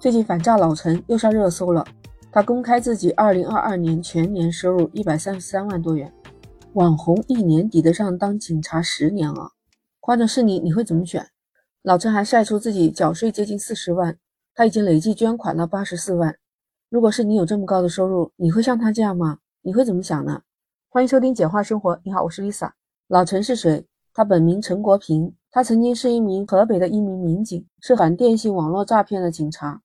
最近反诈老陈又上热搜了。他公开自己二零二二年全年收入一百三十三万多元，网红一年抵得上当警察十年啊！换着是你，你会怎么选？老陈还晒出自己缴税接近四十万，他已经累计捐款了八十四万。如果是你有这么高的收入，你会像他这样吗？你会怎么想呢？欢迎收听简化生活。你好，我是 Lisa。老陈是谁？他本名陈国平，他曾经是一名河北的一名民警，是反电信网络诈骗的警察。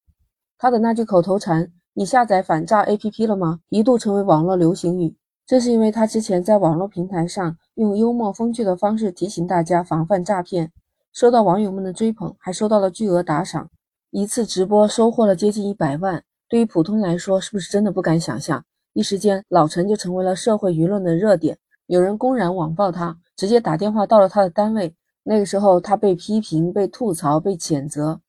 他的那句口头禅“你下载反诈 APP 了吗”一度成为网络流行语。这是因为他之前在网络平台上用幽默风趣的方式提醒大家防范诈骗，受到网友们的追捧，还收到了巨额打赏。一次直播收获了接近一百万，对于普通人来说，是不是真的不敢想象？一时间，老陈就成为了社会舆论的热点，有人公然网暴他，直接打电话到了他的单位。那个时候，他被批评、被吐槽、被谴责。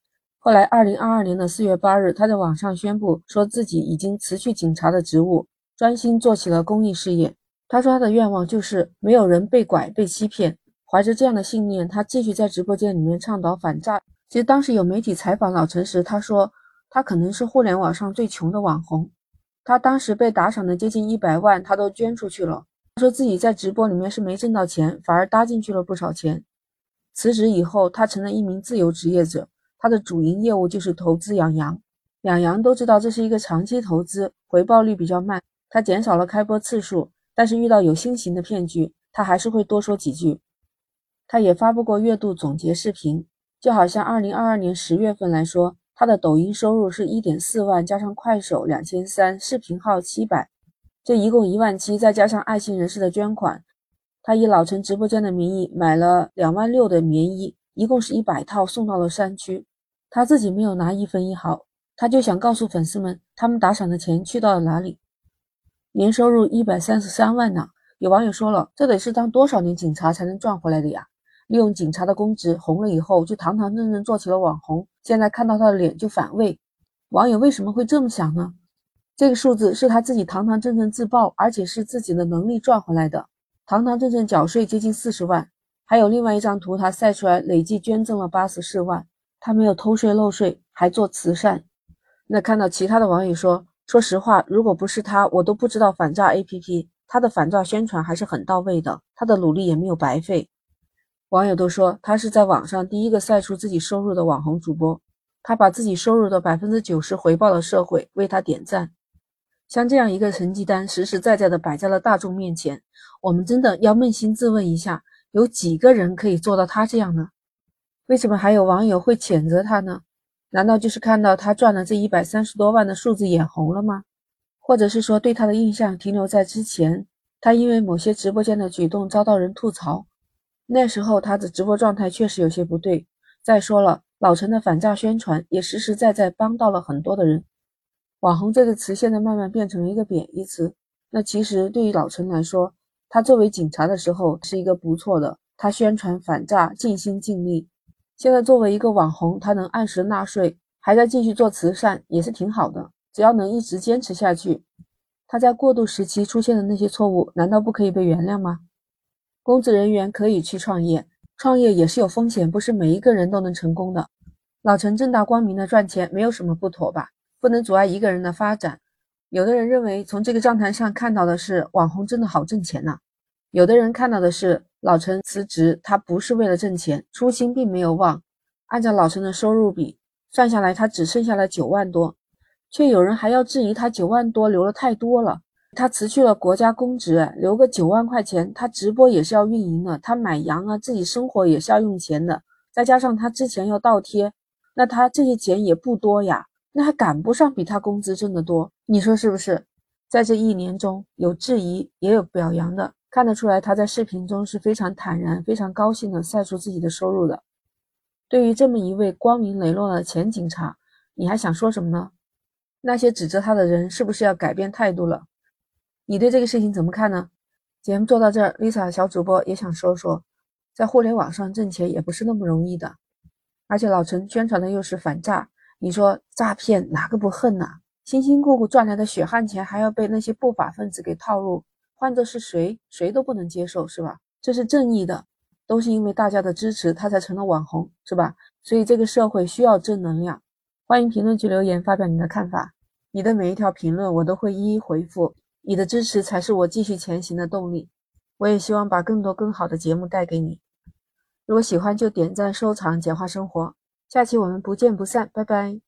后来，二零二二年的四月八日，他在网上宣布说自己已经辞去警察的职务，专心做起了公益事业。他说他的愿望就是没有人被拐、被欺骗。怀着这样的信念，他继续在直播间里面倡导反诈。其实当时有媒体采访老陈时，他说他可能是互联网上最穷的网红。他当时被打赏的接近一百万，他都捐出去了。他说自己在直播里面是没挣到钱，反而搭进去了不少钱。辞职以后，他成了一名自由职业者。他的主营业务就是投资养羊，养羊都知道这是一个长期投资，回报率比较慢。他减少了开播次数，但是遇到有新型的骗局，他还是会多说几句。他也发布过月度总结视频，就好像二零二二年十月份来说，他的抖音收入是一点四万，加上快手两千三，视频号七百，这一共一万七，再加上爱心人士的捐款，他以老陈直播间的名义买了两万六的棉衣，一共是一百套，送到了山区。他自己没有拿一分一毫，他就想告诉粉丝们，他们打赏的钱去到了哪里？年收入一百三十三万呢？有网友说了，这得是当多少年警察才能赚回来的呀？利用警察的公职红了以后，就堂堂正正做起了网红，现在看到他的脸就反胃。网友为什么会这么想呢？这个数字是他自己堂堂正正自曝，而且是自己的能力赚回来的，堂堂正正缴税接近四十万。还有另外一张图，他晒出来累计捐赠了八十四万。他没有偷税漏税，还做慈善。那看到其他的网友说，说实话，如果不是他，我都不知道反诈 APP。他的反诈宣传还是很到位的，他的努力也没有白费。网友都说他是在网上第一个晒出自己收入的网红主播，他把自己收入的百分之九十回报了社会，为他点赞。像这样一个成绩单，实实在在的摆在了大众面前，我们真的要扪心自问一下，有几个人可以做到他这样呢？为什么还有网友会谴责他呢？难道就是看到他赚了这一百三十多万的数字眼红了吗？或者是说对他的印象停留在之前，他因为某些直播间的举动遭到人吐槽，那时候他的直播状态确实有些不对。再说了，老陈的反诈宣传也实实在在帮到了很多的人。网红这个词现在慢慢变成了一个贬义词。那其实对于老陈来说，他作为警察的时候是一个不错的，他宣传反诈尽心尽力。现在作为一个网红，他能按时纳税，还在继续做慈善，也是挺好的。只要能一直坚持下去，他在过渡时期出现的那些错误，难道不可以被原谅吗？公职人员可以去创业，创业也是有风险，不是每一个人都能成功的。老陈正大光明的赚钱，没有什么不妥吧？不能阻碍一个人的发展。有的人认为，从这个账单上看到的是网红真的好挣钱呐。有的人看到的是老陈辞职，他不是为了挣钱，初心并没有忘。按照老陈的收入比算下来，他只剩下了九万多，却有人还要质疑他九万多留了太多了。他辞去了国家公职，留个九万块钱，他直播也是要运营的，他买羊啊，自己生活也是要用钱的。再加上他之前要倒贴，那他这些钱也不多呀，那还赶不上比他工资挣得多，你说是不是？在这一年中有质疑，也有表扬的。看得出来，他在视频中是非常坦然、非常高兴的晒出自己的收入的。对于这么一位光明磊落的前警察，你还想说什么呢？那些指责他的人是不是要改变态度了？你对这个事情怎么看呢？节目做到这儿，Lisa 小主播也想说说，在互联网上挣钱也不是那么容易的，而且老陈宣传的又是反诈，你说诈骗哪个不恨呐？辛辛苦苦赚来的血汗钱还要被那些不法分子给套路。换做是谁，谁都不能接受，是吧？这是正义的，都是因为大家的支持，他才成了网红，是吧？所以这个社会需要正能量。欢迎评论区留言发表你的看法，你的每一条评论我都会一一回复。你的支持才是我继续前行的动力。我也希望把更多更好的节目带给你。如果喜欢就点赞收藏，简化生活。下期我们不见不散，拜拜。